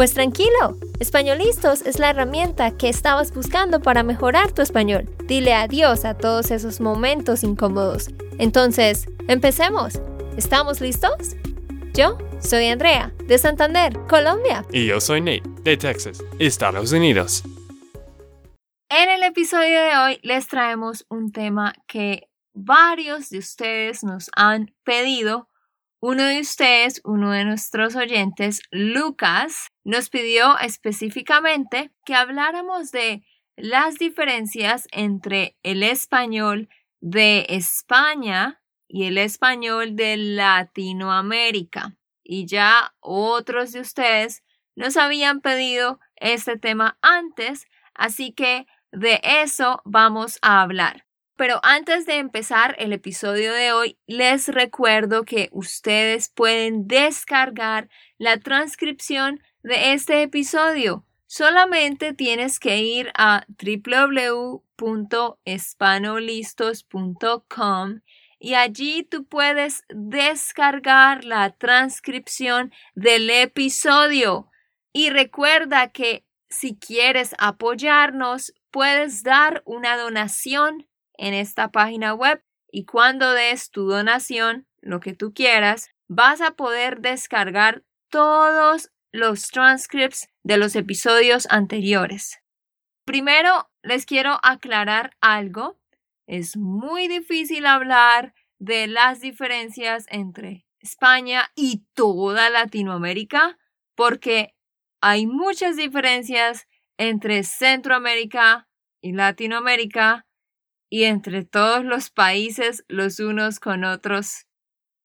Pues tranquilo, Españolistos es la herramienta que estabas buscando para mejorar tu español. Dile adiós a todos esos momentos incómodos. Entonces, empecemos. ¿Estamos listos? Yo soy Andrea, de Santander, Colombia. Y yo soy Nate, de Texas, Estados Unidos. En el episodio de hoy les traemos un tema que varios de ustedes nos han pedido uno de ustedes, uno de nuestros oyentes, Lucas, nos pidió específicamente que habláramos de las diferencias entre el español de España y el español de Latinoamérica. Y ya otros de ustedes nos habían pedido este tema antes, así que de eso vamos a hablar. Pero antes de empezar el episodio de hoy, les recuerdo que ustedes pueden descargar la transcripción de este episodio. Solamente tienes que ir a www.espanolistos.com y allí tú puedes descargar la transcripción del episodio. Y recuerda que si quieres apoyarnos, puedes dar una donación en esta página web y cuando des tu donación, lo que tú quieras, vas a poder descargar todos los transcripts de los episodios anteriores. Primero, les quiero aclarar algo. Es muy difícil hablar de las diferencias entre España y toda Latinoamérica porque hay muchas diferencias entre Centroamérica y Latinoamérica y entre todos los países los unos con otros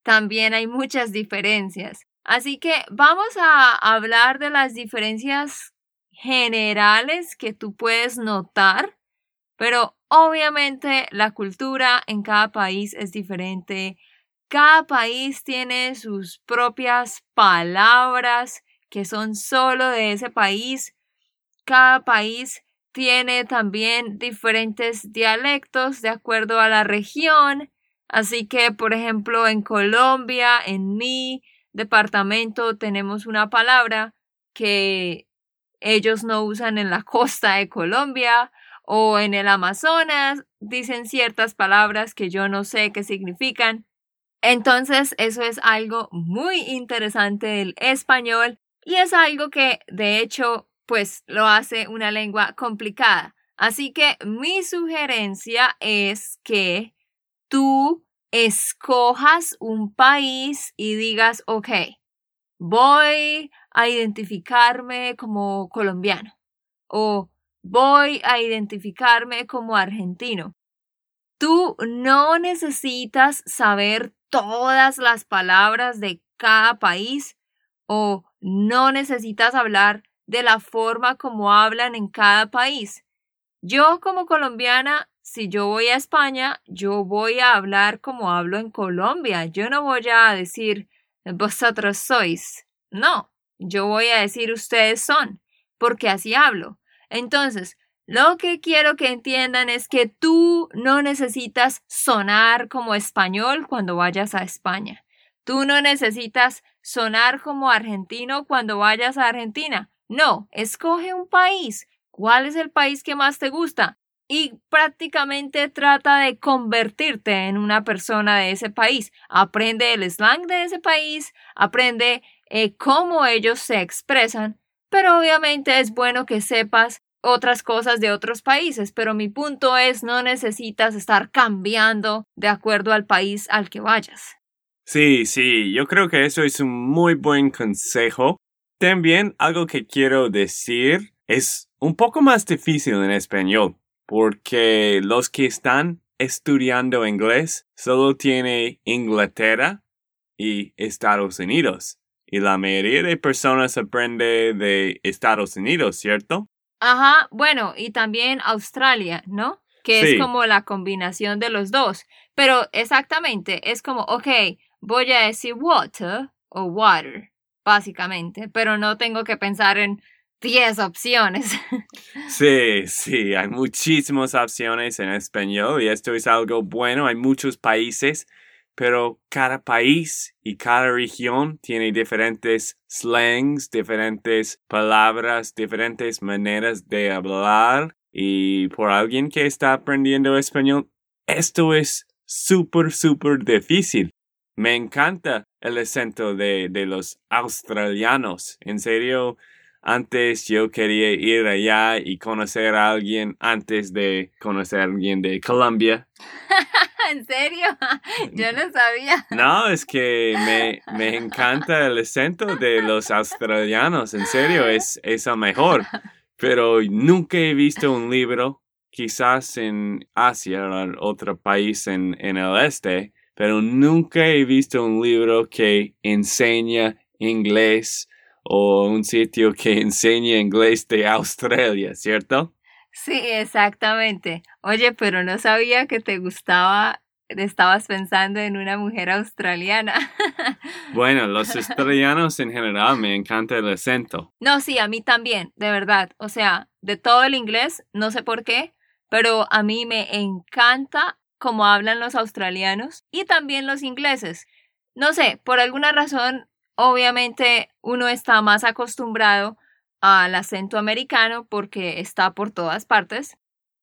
también hay muchas diferencias. Así que vamos a hablar de las diferencias generales que tú puedes notar, pero obviamente la cultura en cada país es diferente. Cada país tiene sus propias palabras que son solo de ese país. Cada país tiene también diferentes dialectos de acuerdo a la región. Así que, por ejemplo, en Colombia, en mi departamento, tenemos una palabra que ellos no usan en la costa de Colombia o en el Amazonas, dicen ciertas palabras que yo no sé qué significan. Entonces, eso es algo muy interesante del español y es algo que, de hecho, pues lo hace una lengua complicada. Así que mi sugerencia es que tú escojas un país y digas, ok, voy a identificarme como colombiano o voy a identificarme como argentino. Tú no necesitas saber todas las palabras de cada país o no necesitas hablar de la forma como hablan en cada país. Yo como colombiana, si yo voy a España, yo voy a hablar como hablo en Colombia. Yo no voy a decir vosotros sois. No, yo voy a decir ustedes son, porque así hablo. Entonces, lo que quiero que entiendan es que tú no necesitas sonar como español cuando vayas a España. Tú no necesitas sonar como argentino cuando vayas a Argentina. No, escoge un país. ¿Cuál es el país que más te gusta? Y prácticamente trata de convertirte en una persona de ese país. Aprende el slang de ese país, aprende eh, cómo ellos se expresan, pero obviamente es bueno que sepas otras cosas de otros países, pero mi punto es no necesitas estar cambiando de acuerdo al país al que vayas. Sí, sí, yo creo que eso es un muy buen consejo también algo que quiero decir es un poco más difícil en español, porque los que están estudiando inglés solo tiene Inglaterra y Estados Unidos. Y la mayoría de personas aprende de Estados Unidos, ¿cierto? Ajá, bueno, y también Australia, ¿no? que Sí. es como la combinación de los dos. Pero exactamente, es como, ok, voy a decir water o water, básicamente, pero no tengo que pensar en 10 opciones. Sí, sí, hay muchísimas opciones en español y esto es algo bueno. Hay muchos países, pero cada país y cada región tiene diferentes slangs, diferentes palabras, diferentes maneras de hablar. Y por alguien que está aprendiendo español, esto es súper, súper difícil. Me encanta el acento de, de los australianos. En serio, antes yo quería ir allá y conocer a alguien antes de conocer a alguien de Colombia. ¿En serio? Yo no sabía. No, es que me, me encanta el acento de los australianos. En serio, es, es el mejor. Pero nunca he visto un libro, quizás en Asia o otro país en, en el este, pero nunca he visto un libro que enseña inglés o un sitio que enseña inglés de Australia, ¿cierto? Sí, exactamente. Oye, pero no sabía que te gustaba, estabas pensando en una mujer australiana. Bueno, los australianos en general me encanta el acento. No, sí, a mí también, de verdad. O sea, de todo el inglés, no sé por qué, pero a mí me encanta cómo hablan los australianos y también los ingleses. No sé, por alguna razón, obviamente uno está más acostumbrado al acento americano porque está por todas partes,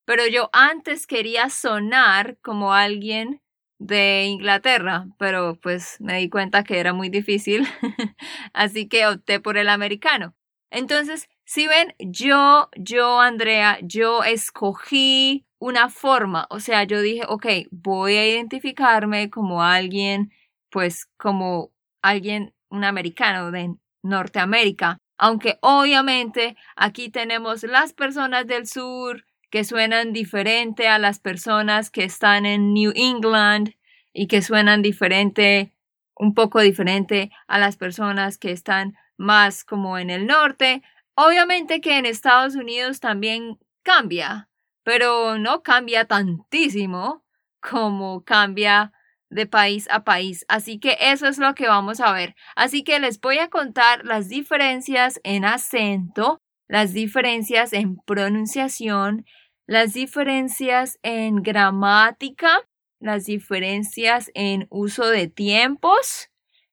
pero yo antes quería sonar como alguien de Inglaterra, pero pues me di cuenta que era muy difícil, así que opté por el americano. Entonces, si ven, yo, yo, Andrea, yo escogí una forma, o sea, yo dije, ok, voy a identificarme como alguien, pues como alguien, un americano de Norteamérica, aunque obviamente aquí tenemos las personas del sur que suenan diferente a las personas que están en New England y que suenan diferente, un poco diferente a las personas que están más como en el norte. Obviamente que en Estados Unidos también cambia, pero no cambia tantísimo como cambia de país a país. Así que eso es lo que vamos a ver. Así que les voy a contar las diferencias en acento, las diferencias en pronunciación, las diferencias en gramática, las diferencias en uso de tiempos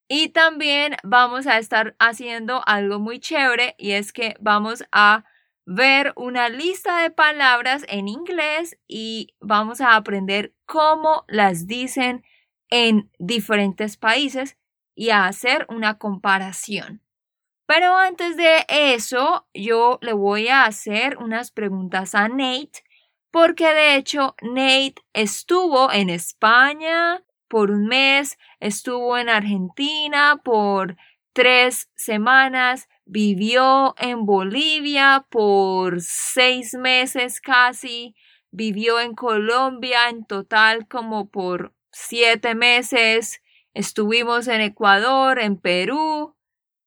y también vamos a estar haciendo algo muy chévere y es que vamos a ver una lista de palabras en inglés y vamos a aprender cómo las dicen en diferentes países y a hacer una comparación. Pero antes de eso, yo le voy a hacer unas preguntas a Nate, porque de hecho Nate estuvo en España por un mes, estuvo en Argentina por tres semanas, vivió en Bolivia por seis meses casi, vivió en Colombia en total como por siete meses, estuvimos en Ecuador, en Perú,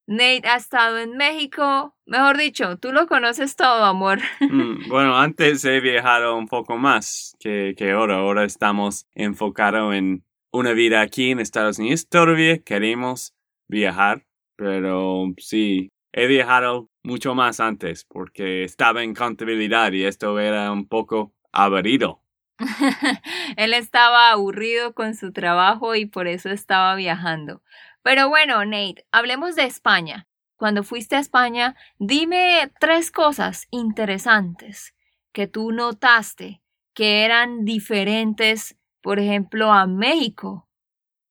Nate ha estado en México, mejor dicho, tú lo conoces todo, amor. Mm, bueno, antes he viajado un poco más que, que ahora. Ahora estamos enfocados en una vida aquí en Estados Unidos. Todavía queremos viajar, pero sí, he viajado mucho más antes porque estaba en contabilidad y esto era un poco aburrido. Él estaba aburrido con su trabajo y por eso estaba viajando. Pero bueno, Nate, hablemos de España. Cuando fuiste a España, dime tres cosas interesantes que tú notaste que eran diferentes, por ejemplo, a México,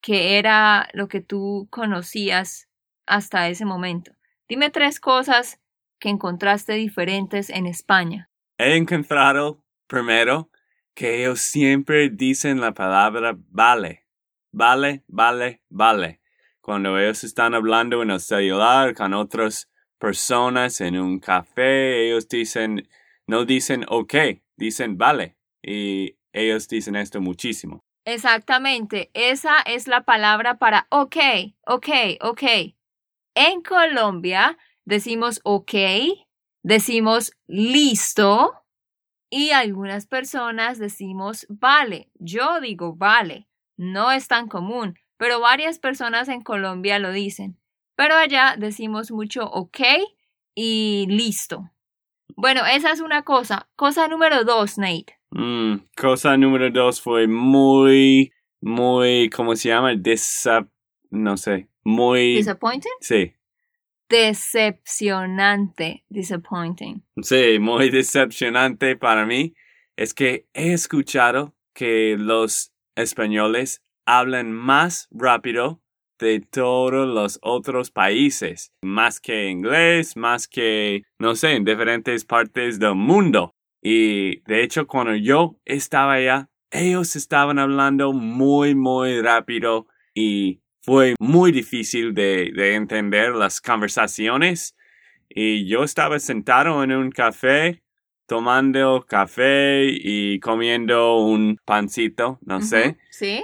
que era lo que tú conocías hasta ese momento. Dime tres cosas que encontraste diferentes en España. He encontrado, primero, que ellos siempre dicen la palabra vale. Vale, vale, vale. Cuando ellos están hablando en el celular con otras personas en un café, ellos dicen, no dicen ok, dicen vale. Y ellos dicen esto muchísimo. Exactamente, esa es la palabra para ok, ok, ok. En Colombia decimos ok, decimos listo Y algunas personas decimos vale. Yo digo vale. No es tan común, pero varias personas en Colombia lo dicen. Pero allá decimos mucho ok y listo. Bueno, esa es una cosa. Cosa número dos, Nate. Mm, cosa número dos fue muy, muy, ¿cómo se llama? Desa, no sé, muy... Disappointing? Sí, Decepcionante. Disappointing. sí, muy decepcionante para mí. Es que he escuchado que los españoles hablan más rápido de todos los otros países, más que inglés, más que, no sé, en diferentes partes del mundo. Y de hecho, cuando yo estaba allá, ellos estaban hablando muy, muy rápido y fue muy difícil de, de entender las conversaciones. Y yo estaba sentado en un café, tomando café y comiendo un pancito, no sé. Sí.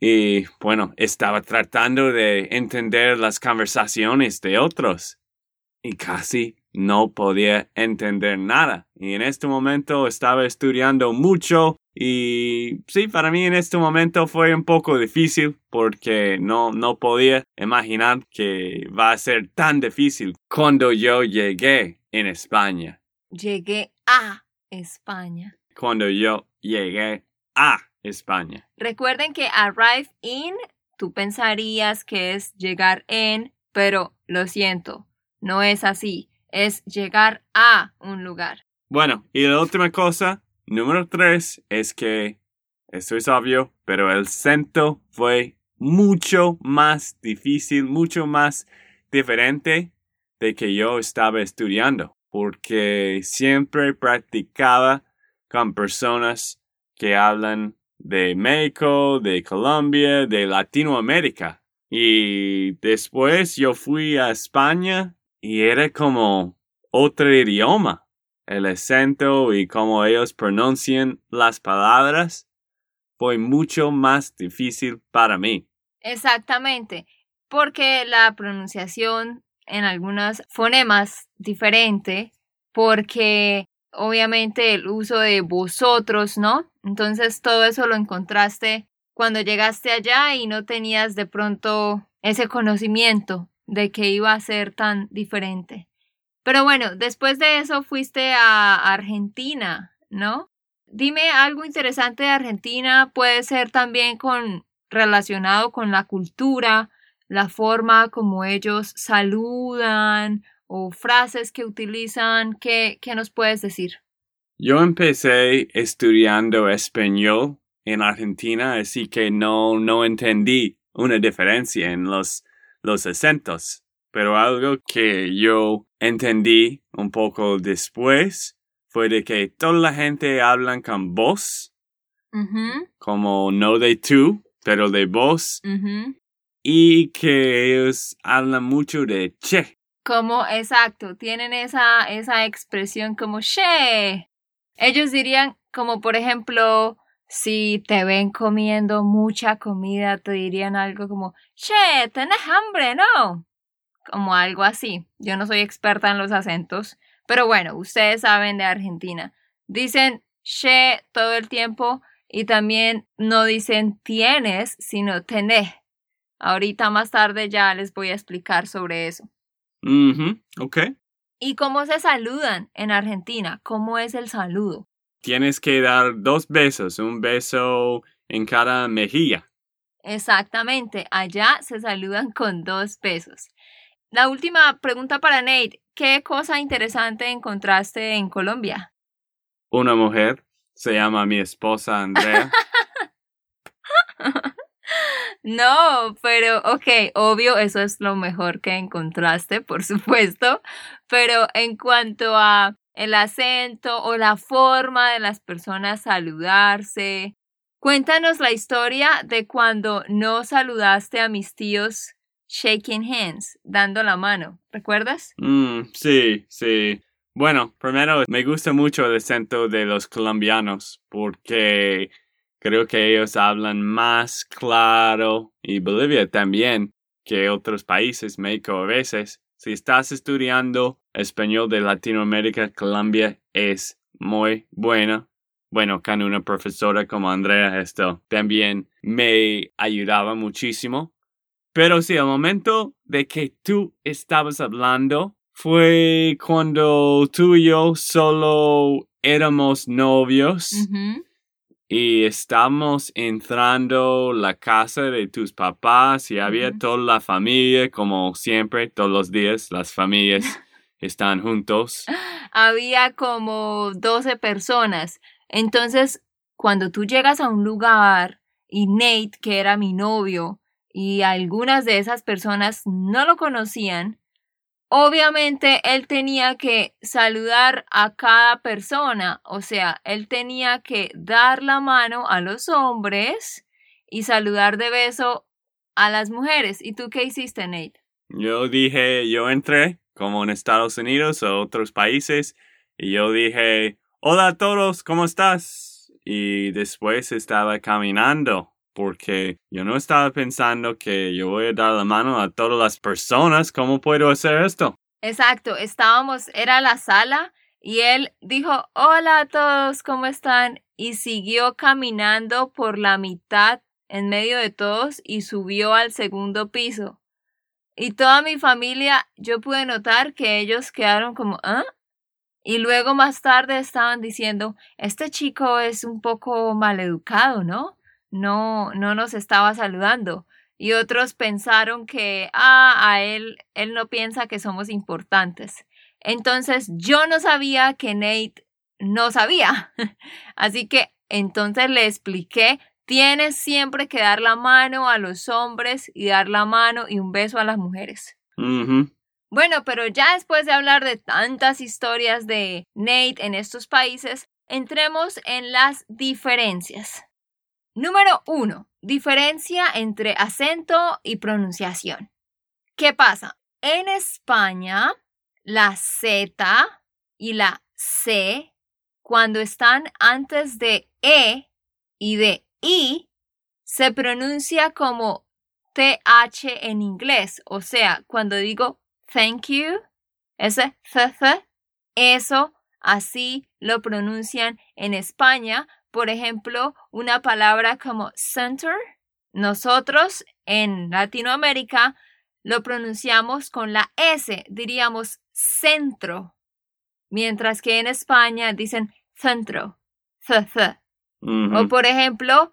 Y bueno, estaba tratando de entender las conversaciones de otros y casi no podía entender nada. Y en este momento estaba estudiando mucho y sí, para mí en este momento fue un poco difícil porque no, no podía imaginar que va a ser tan difícil cuando yo llegué en España, Llegué a España. cuando yo llegué a España. Recuerden que arrive in, tú pensarías que es llegar en, pero lo siento, no es así. Es llegar a un lugar. Bueno, y la última cosa, número tres, es que, esto es obvio, pero el acento fue mucho más difícil, mucho más diferente de que yo estaba estudiando, porque siempre practicaba con personas que hablan de México, de Colombia, de Latinoamérica. Y después yo fui a España y era como otro idioma. El acento y cómo ellos pronuncian las palabras fue mucho más difícil para mí. Exactamente, porque la pronunciación en algunos fonemas diferente, porque obviamente el uso de vosotros, ¿no? Entonces todo eso lo encontraste cuando llegaste allá y no tenías de pronto ese conocimiento de que iba a ser tan diferente. Pero bueno, después de eso fuiste a Argentina, ¿no? Dime algo interesante de Argentina, puede ser también con relacionado con la cultura, la forma como ellos saludan o frases que utilizan, ¿qué, qué nos puedes decir? Yo empecé estudiando español en Argentina, así que no, no entendí una diferencia en los, los acentos. Pero algo que yo entendí un poco después fue de que toda la gente hablan con voz, Ujú, como no de tú, pero de voz, ujú. y que ellos hablan mucho de che. Como, exacto, tienen esa, esa expresión como she. Ellos dirían, como por ejemplo, si te ven comiendo mucha comida, te dirían algo como, che, tenés hambre, ¿no? Como algo así. Yo no soy experta en los acentos, pero bueno, ustedes saben de Argentina. Dicen she todo el tiempo y también no dicen tienes, sino tenés. Ahorita más tarde ya les voy a explicar sobre eso. Ok. ¿Y cómo se saludan en Argentina? ¿Cómo es el saludo? Tienes que dar dos besos, un beso en cada mejilla. Exactamente, allá se saludan con dos besos. La última pregunta para Nate, ¿qué cosa interesante encontraste en Colombia? Una mujer, se llama mi esposa Andrea. No, pero ok, obvio, eso es lo mejor que encontraste, por supuesto, pero en cuanto a el acento o la forma de las personas saludarse, cuéntanos la historia de cuando no saludaste a mis tíos shaking hands, dando la mano, ¿recuerdas? Mm, sí, sí. Bueno, primero me gusta mucho el acento de los colombianos porque creo que ellos hablan más claro y Bolivia también que otros países, México a veces. Si estás estudiando español de Latinoamérica, Colombia es muy buena. Bueno, con una profesora como Andrea, esto también me ayudaba muchísimo. Pero sí, el momento de que tú estabas hablando fue cuando tú y yo solo éramos novios y estábamos entrando la casa de tus papás y había toda la familia, como siempre, todos los días las familias están juntos. Había como 12 personas. Entonces, cuando tú llegas a un lugar y Nate, que era mi novio, y algunas de esas personas no lo conocían, obviamente él tenía que saludar a cada persona, o sea, él tenía que dar la mano a los hombres y saludar de beso a las mujeres. ¿Y tú qué hiciste, Nate? Yo dije, yo entré como en Estados Unidos o otros países y yo dije, hola a todos, ¿cómo estás? Y después estaba caminando porque yo no estaba pensando que yo voy a dar la mano a todas las personas. ¿Cómo puedo hacer esto? Exacto, estábamos, era la sala y él dijo, hola a todos, ¿cómo están? Y siguió caminando por la mitad en medio de todos y subió al segundo piso. Y toda mi familia, yo pude notar que ellos quedaron como, ¿ah? Y luego más tarde estaban diciendo, este chico es un poco maleducado, ¿no? No, no nos estaba saludando. Y otros pensaron que, ah, a él, él no piensa que somos importantes. Entonces yo no sabía que Nate no sabía. Así que entonces le expliqué, tienes siempre que dar la mano a los hombres y dar la mano y un beso a las mujeres. Bueno, pero ya después de hablar de tantas historias de Nate en estos países, entremos en las diferencias. Número uno, diferencia entre acento y pronunciación. ¿Qué pasa? En España, la Z y la C, cuando están antes de E y de I, se pronuncia como TH en inglés. O sea, cuando digo thank you, ese th, eso así lo pronuncian en España por ejemplo, una palabra como center, nosotros en Latinoamérica lo pronunciamos con la S, diríamos centro, mientras que en España dicen centro, O por ejemplo,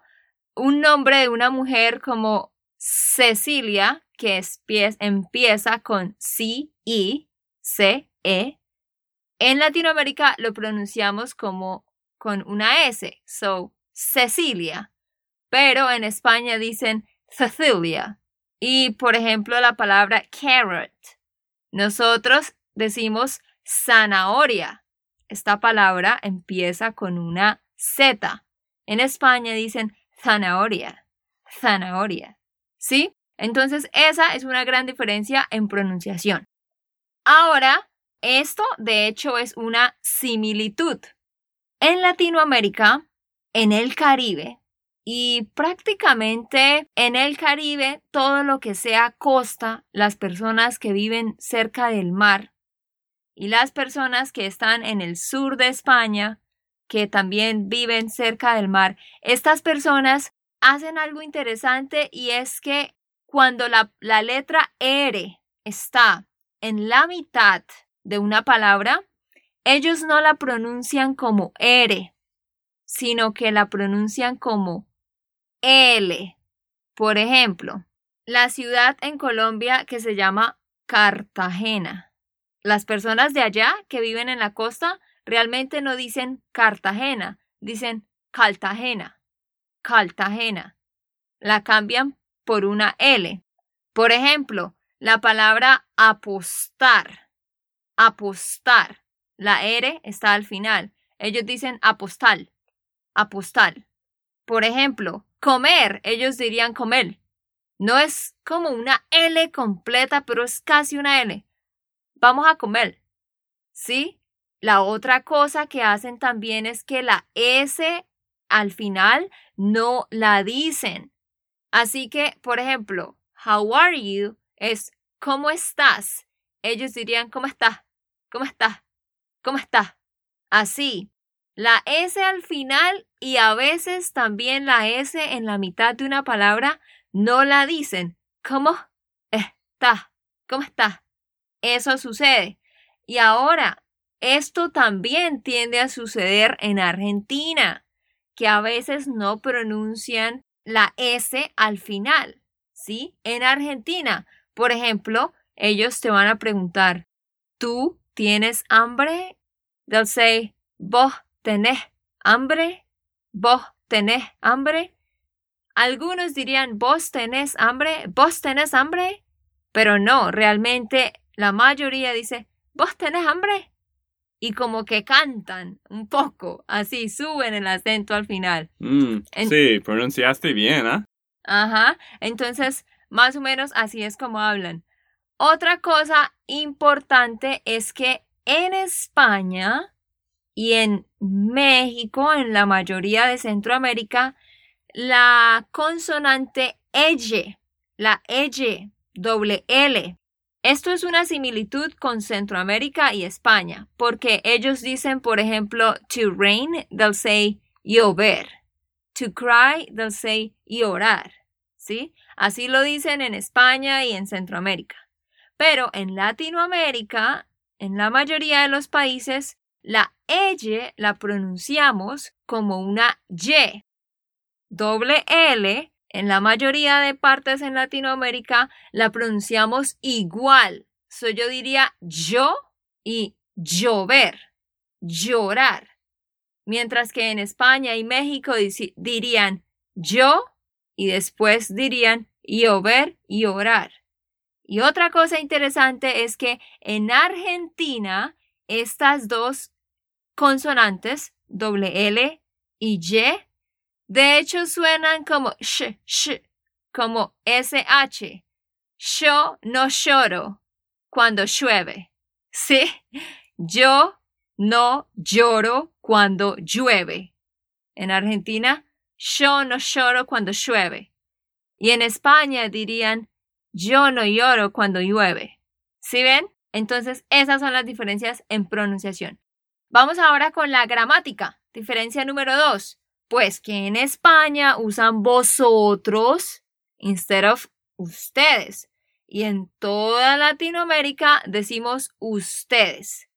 un nombre de una mujer como Cecilia, que empieza con C-I, C-E, en Latinoamérica lo pronunciamos como con una S, so Cecilia. Pero en España dicen Cecilia. Y por ejemplo la palabra carrot. Nosotros decimos zanahoria. Esta palabra empieza con una Z. En España dicen zanahoria. Zanahoria. ¿Sí? Entonces esa es una gran diferencia en pronunciación. Ahora, esto de hecho es una similitud. En Latinoamérica, en el Caribe. Y prácticamente en el Caribe, todo lo que sea costa, las personas que viven cerca del mar y las personas que están en el sur de España, que también viven cerca del mar, estas personas hacen algo interesante y es que cuando la, la letra R está en la mitad de una palabra, ellos no la pronuncian como R, sino que la pronuncian como L. Por ejemplo, la ciudad en Colombia que se llama Cartagena. Las personas de allá que viven en la costa realmente no dicen Cartagena, dicen Cartagena. Cartagena. La cambian por una L. Por ejemplo, la palabra apostar. Apostar. La R está al final. Ellos dicen apostal. Apostal. Por ejemplo, comer. Ellos dirían comer. No es como una L completa, pero es casi una L. Vamos a comer. ¿Sí? La otra cosa que hacen también es que la S al final no la dicen. Así que, por ejemplo, how are you es ¿cómo estás? Ellos dirían ¿cómo estás? ¿Cómo estás? ¿Cómo está? Así. La S al final y a veces también la S en la mitad de una palabra no la dicen. ¿Cómo está? ¿Cómo está? Eso sucede. Y ahora, esto también tiende a suceder en Argentina, que a veces no pronuncian la S al final. ¿Sí? En Argentina, por ejemplo, ellos te van a preguntar, ¿tú tienes hambre? They'll say, ¿vos tenés hambre? ¿Vos tenés hambre? Algunos dirían, ¿vos tenés hambre? ¿Vos tenés hambre? Pero no, realmente la mayoría dice, ¿vos tenés hambre? Y como que cantan un poco, así suben el acento al final. Mm, sí, pronunciaste bien, ¿ah? Ajá, entonces más o menos así es como hablan. Otra cosa importante es que en España y en México, en la mayoría de Centroamérica, la consonante L, la L, doble L. Esto es una similitud con Centroamérica y España, porque ellos dicen, por ejemplo, to rain, they'll say llover. To cry, they'll say llorar. ¿Sí? Así lo dicen en España y en Centroamérica. Pero en Latinoamérica, en la mayoría de los países, la L la pronunciamos como una Y. Doble L, en la mayoría de partes en Latinoamérica, la pronunciamos igual. So yo diría yo y llover, llorar. Mientras que en España y México dirían yo y después dirían llover y orar. Y otra cosa interesante es que en Argentina estas dos consonantes, doble L y Y, de hecho suenan como sh, sh, como SH. Yo no lloro cuando llueve. Sí, yo no lloro cuando llueve. En Argentina, yo no lloro cuando llueve. Y en España dirían, yo no lloro cuando llueve. ¿Sí ven? Entonces, esas son las diferencias en pronunciación. Vamos ahora con la gramática. Diferencia número dos. Pues que en España usan vosotros instead of ustedes. Y en toda Latinoamérica decimos ustedes.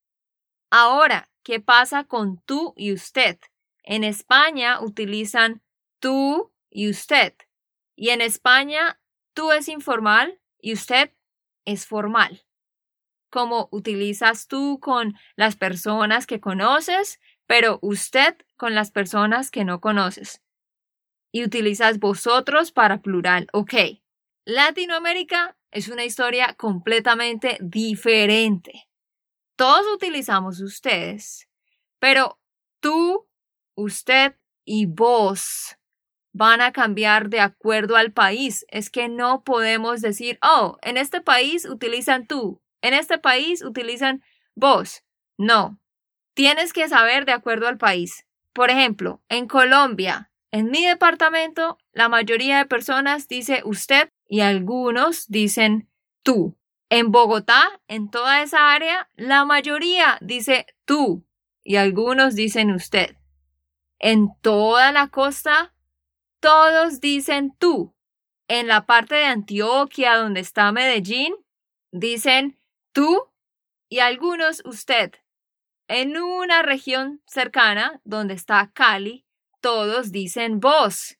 Ahora, ¿qué pasa con tú y usted? En España utilizan tú y usted. Y en España Tú es informal y usted es formal. Como utilizas tú con las personas que conoces, pero usted con las personas que no conoces. Y utilizas vosotros para plural. Ok. Latinoamérica es una historia completamente diferente. Todos utilizamos ustedes, pero tú, usted y vos van a cambiar de acuerdo al país. Es que no podemos decir, oh, en este país utilizan tú, en este país utilizan vos. No, tienes que saber de acuerdo al país. Por ejemplo, en Colombia, en mi departamento, la mayoría de personas dice usted y algunos dicen tú. En Bogotá, en toda esa área, la mayoría dice tú y algunos dicen usted. En toda la costa, todos dicen tú. En la parte de Antioquia, donde está Medellín, dicen tú y algunos usted. En una región cercana, donde está Cali, todos dicen vos.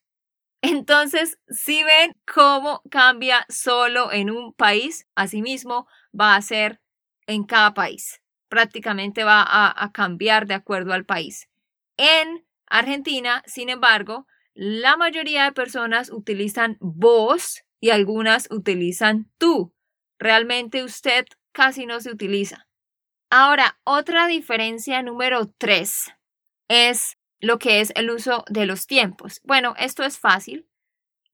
Entonces, si ven cómo cambia solo en un país, asimismo va a ser en cada país. Prácticamente va a, cambiar de acuerdo al país. En Argentina, sin embargo, la mayoría de personas utilizan vos y algunas utilizan tú. Realmente usted casi no se utiliza. Ahora, otra diferencia número tres es lo que es el uso de los tiempos. Bueno, esto es fácil.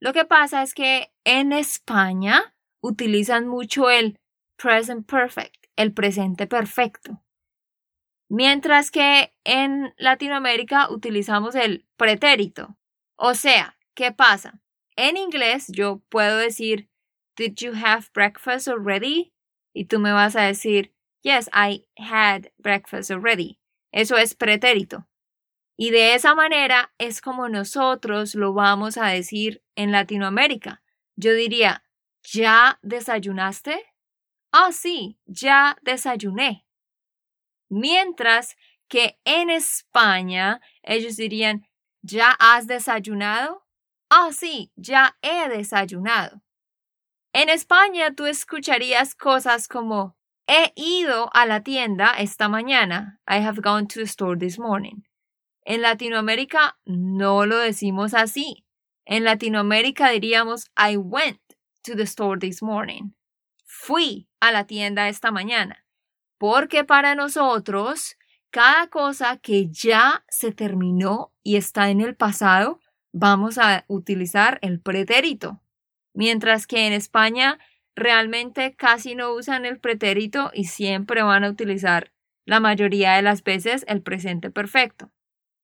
Lo que pasa es que en España utilizan mucho el present perfect, el presente perfecto. Mientras que en Latinoamérica utilizamos el pretérito, o sea, ¿qué pasa? En inglés yo puedo decir, Did you have breakfast already? Y tú me vas a decir, Yes, I had breakfast already. Eso es pretérito. Y de esa manera es como nosotros lo vamos a decir en Latinoamérica. Yo diría, ¿ya desayunaste? Ah, sí, ya desayuné. Mientras que en España ellos dirían, ¿ya has desayunado? Ah, sí, ya he desayunado. En España tú escucharías cosas como, he ido a la tienda esta mañana. I have gone to the store this morning. En Latinoamérica no lo decimos así. En Latinoamérica diríamos, I went to the store this morning. Fui a la tienda esta mañana. Porque para nosotros, cada cosa que ya se terminó y está en el pasado, vamos a utilizar el pretérito. Mientras que en España realmente casi no usan el pretérito y siempre van a utilizar la mayoría de las veces el presente perfecto.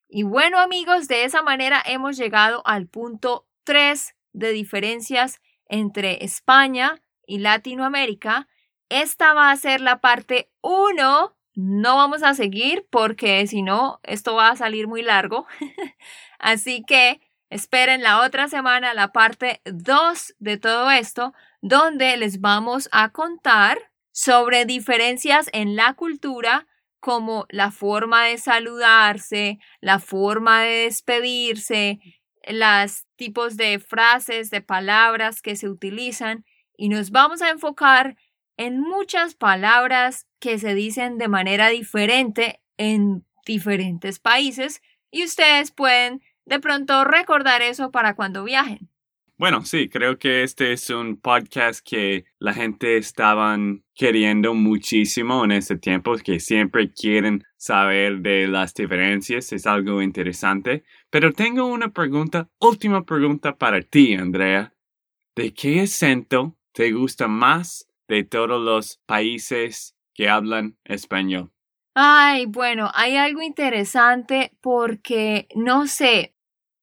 Y bueno amigos, de esa manera hemos llegado al punto 3 de diferencias entre España y Latinoamérica. Esta va a ser la parte 1. No vamos a seguir porque si no, esto va a salir muy largo. Así que esperen la otra semana la parte 2 de todo esto, donde les vamos a contar sobre diferencias en la cultura como la forma de saludarse, la forma de despedirse, los tipos de frases, de palabras que se utilizan y nos vamos a enfocar en muchas palabras que se dicen de manera diferente en diferentes países y ustedes pueden de pronto recordar eso para cuando viajen. Bueno, sí, creo que este es un podcast que la gente estaban queriendo muchísimo en este tiempo, que siempre quieren saber de las diferencias, es algo interesante. Pero tengo una pregunta, última pregunta para ti, Andrea. ¿De qué acento te gusta más de todos los países que hablan español? Ay, bueno, hay algo interesante porque, no sé,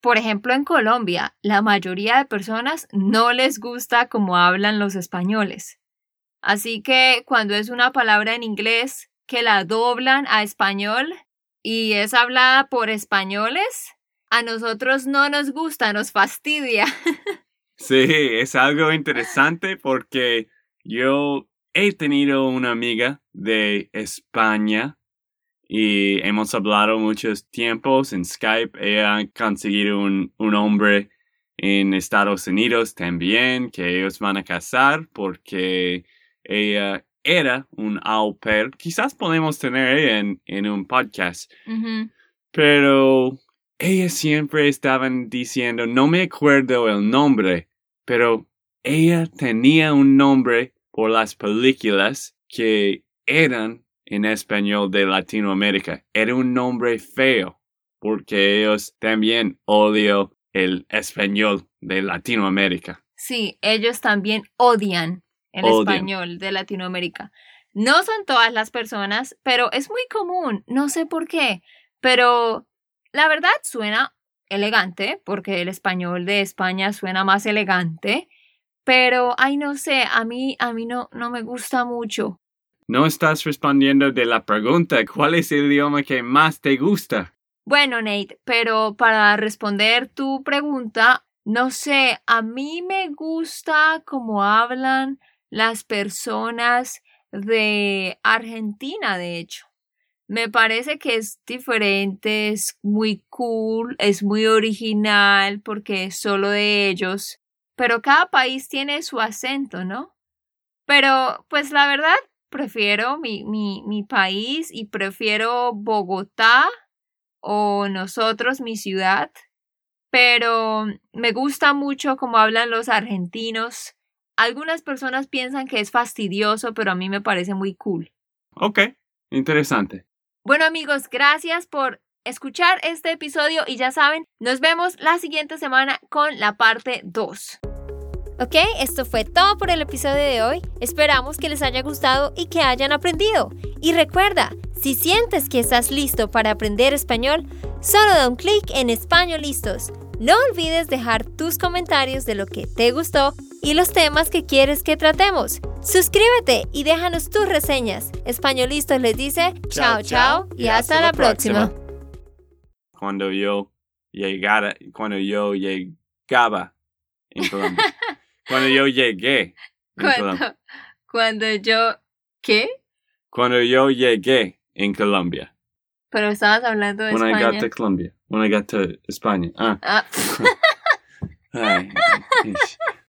por ejemplo, en Colombia, la mayoría de personas no les gusta cómo hablan los españoles. Así que cuando es una palabra en inglés que la doblan a español y es hablada por españoles, a nosotros no nos gusta, nos fastidia. Sí, es algo interesante porque yo he tenido una amiga de España y hemos hablado muchos tiempos en Skype. Ella ha conseguido un, un hombre en Estados Unidos también que ellos van a casar porque ella era un au pair. Quizás podemos tener ella en, en un podcast. Pero ella siempre estaban diciendo, no me acuerdo el nombre, pero ella tenía un nombre por las películas que eran en español de Latinoamérica. Era un nombre feo porque ellos también odian el español de Latinoamérica. Sí, ellos también odian el español de Latinoamérica. No son todas las personas, pero es muy común, no sé por qué, pero la verdad suena elegante, porque el español de España suena más elegante, pero ay no sé, a mí a mí no no me gusta mucho. No estás respondiendo de la pregunta, ¿cuál es el idioma que más te gusta? Bueno, Nate, pero para responder tu pregunta, no sé, a mí me gusta cómo hablan las personas de Argentina, de hecho. Me parece que es diferente, es muy cool, es muy original porque es solo de ellos. Pero cada país tiene su acento, ¿no? Pero, pues la verdad, prefiero mi, mi, mi país y prefiero Bogotá o nosotros, mi ciudad. Pero me gusta mucho cómo hablan los argentinos. Algunas personas piensan que es fastidioso, pero a mí me parece muy cool. Ok, interesante. Bueno amigos, gracias por escuchar este episodio y ya saben, nos vemos la siguiente semana con la parte 2. Ok, esto fue todo por el episodio de hoy. Esperamos que les haya gustado y que hayan aprendido. Y recuerda, si sientes que estás listo para aprender español, solo da un clic en Español Listos. No olvides dejar tus comentarios de lo que te gustó y los temas que quieres que tratemos. Suscríbete y déjanos tus reseñas. Españolistos les dice chao chao y hasta, la próxima. Cuando yo llegara, cuando yo llegaba en Colombia. cuando yo llegué en Colombia. Cuando, cuando yo... ¿Qué? Cuando yo llegué en Colombia. Pero estabas hablando de When I got España. to Colombia. When I got to España. Ah. Ah, Ay.